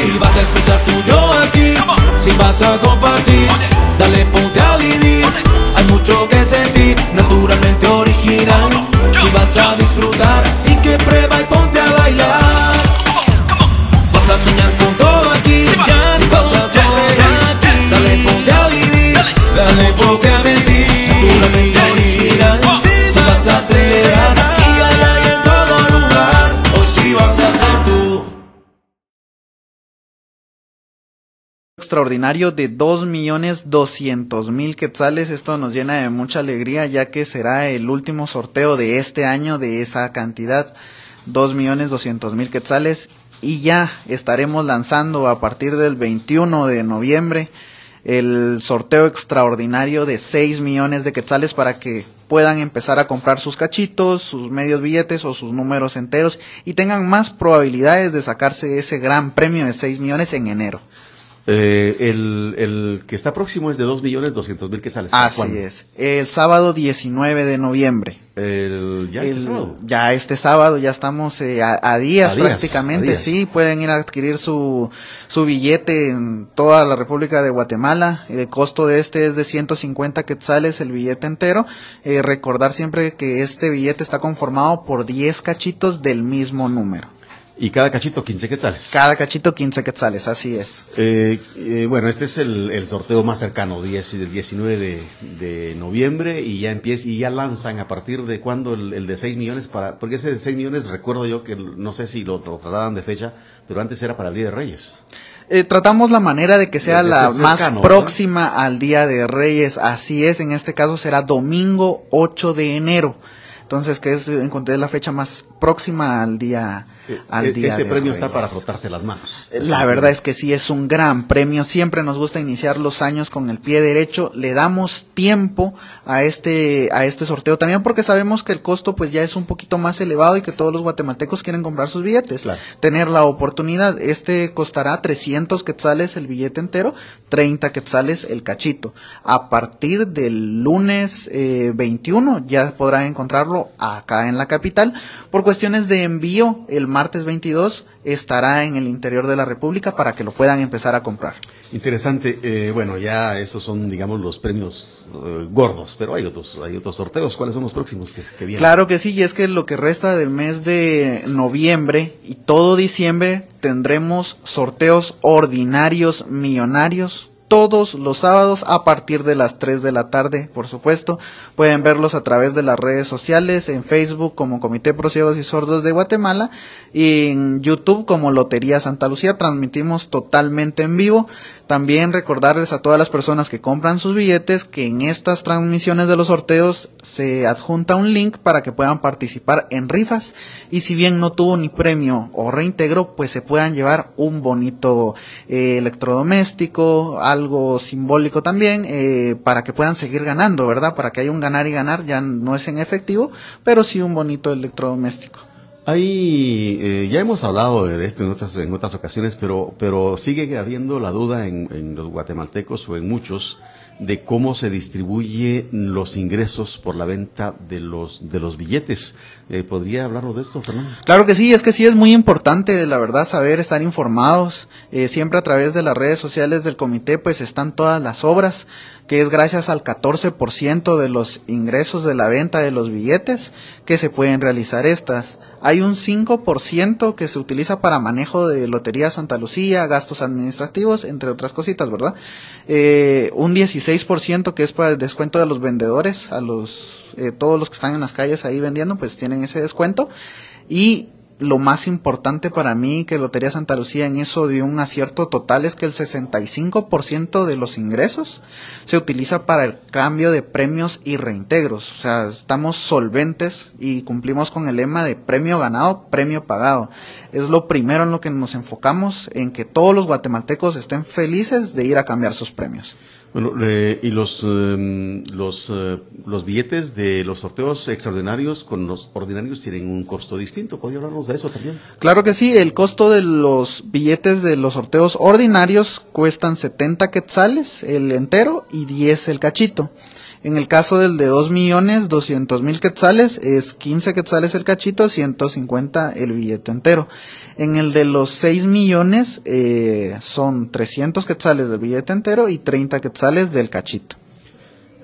Si vas a expresar tu yo aquí, si vas a compartir, dale ponte a vivir. Hay mucho que sentir, extraordinario de 2.200.000 quetzales. Esto nos llena de mucha alegría ya que será el último sorteo de este año de esa cantidad, 2.200.000 quetzales. Y ya estaremos lanzando a partir del 21 de noviembre el sorteo extraordinario de 6 millones de quetzales para que puedan empezar a comprar sus cachitos, sus medios billetes o sus números enteros y tengan más probabilidades de sacarse ese gran premio de 6 millones en enero. Eh, el, el que está próximo es de 2.200.000 que sales. Así es. El sábado 19 de noviembre. El, ya este sábado. ya este sábado, ya estamos eh, a, a días A días, prácticamente, a días. sí, pueden ir a adquirir su, su billete en toda la República de Guatemala. El costo de este es de 150 quetzales el billete entero. Eh, recordar siempre que este billete está conformado por 10 cachitos del mismo número. Y cada cachito 15 quetzales. Cada cachito 15 quetzales, así es. Eh, eh, bueno, este es el, el sorteo más cercano, 10, del 19 de, de noviembre, y ya empieza, y ya lanzan a partir de cuándo el, el de 6 millones para, porque ese de 6 millones recuerdo yo que no sé si lo, lo trasladan de fecha, pero antes era para el Día de Reyes. Eh, tratamos la manera de que sea la más próxima al Día de Reyes. Así es, en este caso será domingo 8 de enero. Entonces, que es encontré la fecha más próxima al día, al Eh, día ese de premio está para frotarse las manos. La verdad es que sí, es un gran premio. Siempre nos gusta iniciar los años con el pie derecho. Le damos tiempo a este, a este sorteo también porque sabemos que el costo pues ya es un poquito más elevado y que todos los guatemaltecos quieren comprar sus billetes. Claro. Tener la oportunidad. Este costará 300 quetzales el billete entero, 30 quetzales el cachito. A partir del lunes eh, 21 ya podrán encontrarlo acá en la capital. Por cuestiones de envío, el martes 22 estará en el interior de la República para que lo puedan empezar a comprar. Interesante, eh, bueno, ya esos son, digamos, los premios eh, gordos, pero hay otros, hay otros sorteos. ¿Cuáles son los próximos que, que vienen? Claro que sí, y es que lo que resta del mes de noviembre y todo diciembre tendremos sorteos ordinarios millonarios todos los sábados a partir de las 3 de la tarde, por supuesto. Pueden verlos a través de las redes sociales, en Facebook como Comité Pro y Sordos de Guatemala y en YouTube como Lotería Santa Lucía. Transmitimos totalmente en vivo. También recordarles a todas las personas que compran sus billetes que en estas transmisiones de los sorteos se adjunta un link para que puedan participar en rifas y si bien no tuvo ni premio o reintegro, pues se puedan llevar un bonito eh, electrodoméstico, algo simbólico también, eh, para que puedan seguir ganando, ¿verdad? Para que haya un ganar y ganar, ya no es en efectivo, pero sí un bonito electrodoméstico. Hay, eh, ya hemos hablado de esto en otras, en otras ocasiones, pero, pero sigue habiendo la duda en, en los guatemaltecos o en muchos de cómo se distribuye los ingresos por la venta de los, de los billetes. Eh, ¿Podría hablarnos de esto, Fernando? Claro que sí, es que sí es muy importante, la verdad, saber estar informados. Eh, siempre a través de las redes sociales del comité, pues están todas las obras, que es gracias al 14% de los ingresos de la venta de los billetes que se pueden realizar estas. Hay un 5% que se utiliza para manejo de Lotería Santa Lucía, gastos administrativos, entre otras cositas, ¿verdad? Eh, un 16% que es para el descuento de los vendedores, a los eh, todos los que están en las calles ahí vendiendo, pues tienen ese descuento. Y lo más importante para mí que Lotería Santa Lucía en eso dio un acierto total es que el 65% de los ingresos se utiliza para el cambio de premios y reintegros. O sea, estamos solventes y cumplimos con el lema de premio ganado, premio pagado. Es lo primero en lo que nos enfocamos, en que todos los guatemaltecos estén felices de ir a cambiar sus premios. Bueno, eh, y los, em, los, eh, los billetes de los sorteos extraordinarios con los ordinarios tienen un costo distinto. ¿Podría hablarnos de eso también? Claro que sí, el costo de los billetes de los sorteos ordinarios cuestan 70 quetzales el entero y 10 el cachito. En el caso del de 2 millones 200 mil quetzales es 15 quetzales el cachito, 150 el billete entero. En el de los 6 millones eh, son 300 quetzales del billete entero y 30 quetzales del cachito.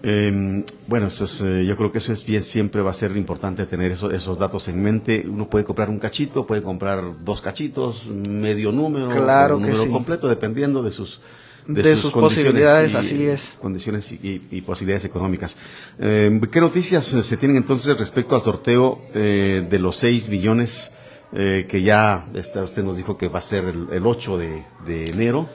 Eh, bueno, eso es, eh, yo creo que eso es bien, siempre va a ser importante tener eso, esos datos en mente. Uno puede comprar un cachito, puede comprar dos cachitos, medio número, Claro un número sí. completo, dependiendo de sus De sus posibilidades, y- así es. Condiciones y, y- posibilidades económicas. Eh, ¿Qué noticias se tienen entonces respecto al sorteo eh, de los 6 millones eh, que ya está, usted nos dijo que va a ser el, el 8 de, de enero?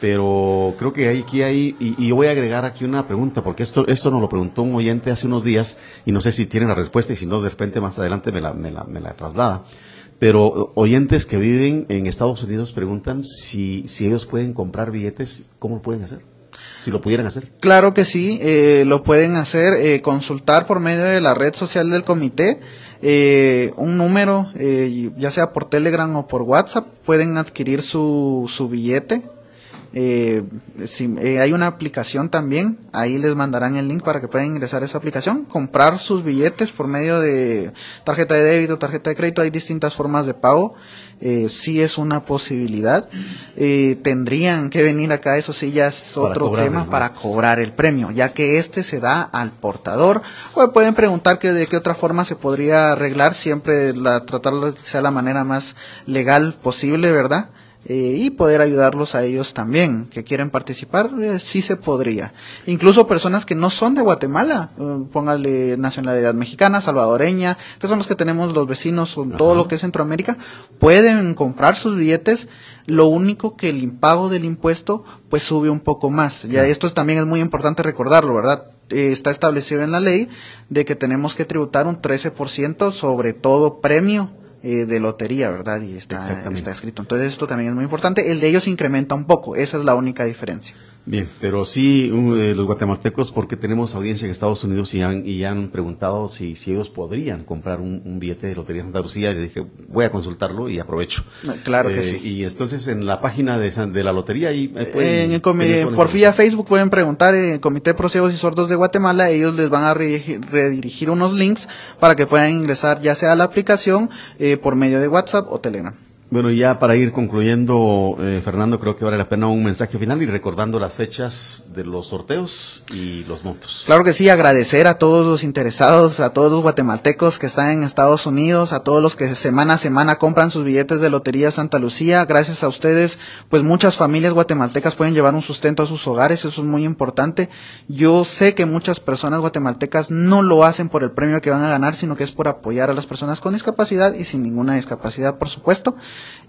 Pero creo que aquí hay, y, y yo voy a agregar aquí una pregunta, porque esto, esto nos lo preguntó un oyente hace unos días, y no sé si tienen la respuesta, y si no, de repente más adelante me la, me la, me la traslada. Pero oyentes que viven en Estados Unidos preguntan si, si ellos pueden comprar billetes, ¿cómo lo pueden hacer? Si lo pudieran hacer. Claro que sí, eh, lo pueden hacer, eh, consultar por medio de la red social del comité, eh, un número, eh, ya sea por Telegram o por WhatsApp, pueden adquirir su, su billete. Eh, si- eh, hay una aplicación también, ahí les mandarán el link para que puedan ingresar a esa aplicación, comprar sus billetes por medio de tarjeta de débito, tarjeta de crédito, hay distintas formas de pago, eh, sí es una posibilidad. Eh, tendrían que venir acá, eso sí ya es otro tema para cobrar el premio, ya que este se da al portador. O pueden preguntar que de qué otra forma se podría arreglar, siempre la, tratar de que sea la manera más legal posible, ¿verdad? Eh, y poder ayudarlos a ellos también, que quieren participar, eh, sí se podría. Incluso personas que no son de Guatemala, eh, póngale nacionalidad mexicana, salvadoreña, que son los que tenemos los vecinos, con todo lo que es Centroamérica, pueden comprar sus billetes. Lo único que el impago del impuesto, pues sube un poco más. Ya esto es- también es muy importante recordarlo, ¿verdad? Eh, está establecido en la ley de que tenemos que tributar un 13% sobre todo premio eh, de lotería, ¿verdad? Y está, está escrito. Entonces esto también es muy importante. El de ellos incrementa un poco, esa es la única diferencia. Bien, pero sí, uh, eh, los guatemaltecos, porque tenemos audiencia en Estados Unidos y han, y han preguntado si, si ellos podrían comprar un, un billete de Lotería Santa Lucía, y les dije, voy a consultarlo y aprovecho. Claro que Eh, sí. Y entonces en la página de, San- de la lotería ahí eh, pueden En el por vía. Facebook pueden preguntar en el Comité Pro Ciegos y Sordos de Guatemala, ellos les van a redirigir, redirigir unos links para que puedan ingresar ya sea a la aplicación eh, por medio de WhatsApp o Telegram. Bueno, ya para ir concluyendo, eh, Fernando, creo que vale la pena un mensaje final y recordando las fechas de los sorteos y los montos. Claro que sí, agradecer a todos los interesados, a todos los guatemaltecos que están en Estados Unidos, a todos los que semana a semana compran sus billetes de Lotería Santa Lucía. Gracias a ustedes, pues muchas familias guatemaltecas pueden llevar un sustento a sus hogares, eso es muy importante. Yo sé que muchas personas guatemaltecas no lo hacen por el premio que van a ganar, sino que es por apoyar a las personas con discapacidad y sin ninguna discapacidad, por supuesto.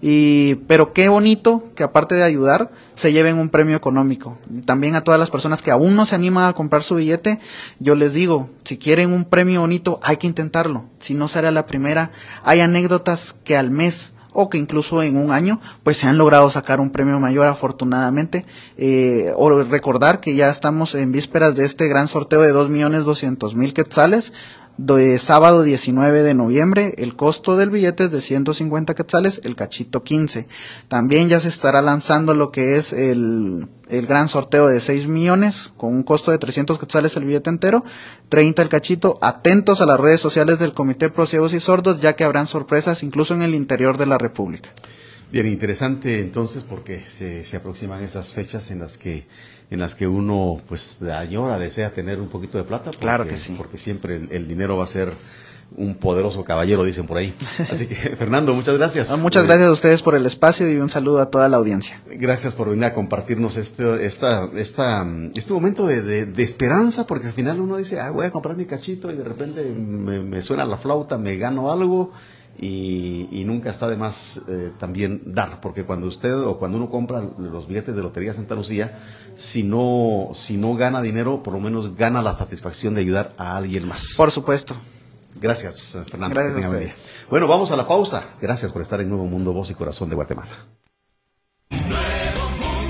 Y, pero qué bonito que aparte de ayudar, se lleven un premio económico. Y también a todas las personas que aún no se animan a comprar su billete, yo les digo, si quieren un premio bonito, hay que intentarlo. Si no será la primera, hay anécdotas que al mes o que incluso en un año, pues se han logrado sacar un premio mayor afortunadamente. Eh, o recordar que ya estamos en vísperas de este gran sorteo de 2.200.000 quetzales, de sábado 19 de noviembre, el costo del billete es de 150 quetzales, el cachito 15. También ya se estará lanzando lo que es el, el gran sorteo de 6 millones, con un costo de 300 quetzales el billete entero, 30 el cachito. Atentos a las redes sociales del Comité Pro Ciegos y Sordos, ya que habrán sorpresas incluso en el interior de la República. Bien, interesante entonces porque se, se aproximan esas fechas en las que en las que uno pues añora, desea tener un poquito de plata. Porque, Claro que sí. Porque siempre el, el dinero va a ser un poderoso caballero, dicen por ahí. Así que, Fernando, muchas gracias. Ah, Muchas Eh, gracias a ustedes por el espacio y un saludo a toda la audiencia. Gracias por venir a compartirnos este, esta, esta, este momento de, de- de esperanza, porque al final uno dice, ah, voy a comprar mi cachito y de repente me, me suena la flauta, me gano algo y, y nunca está de más eh, también dar, porque cuando usted o cuando uno compra los billetes de Lotería Santa Lucía, si no, si no gana dinero, por lo menos gana la satisfacción de ayudar a alguien más. Por supuesto. Gracias, Fernando. Gracias a. Bueno, vamos a la pausa. Gracias por estar en Nuevo Mundo, Voz y Corazón de Guatemala.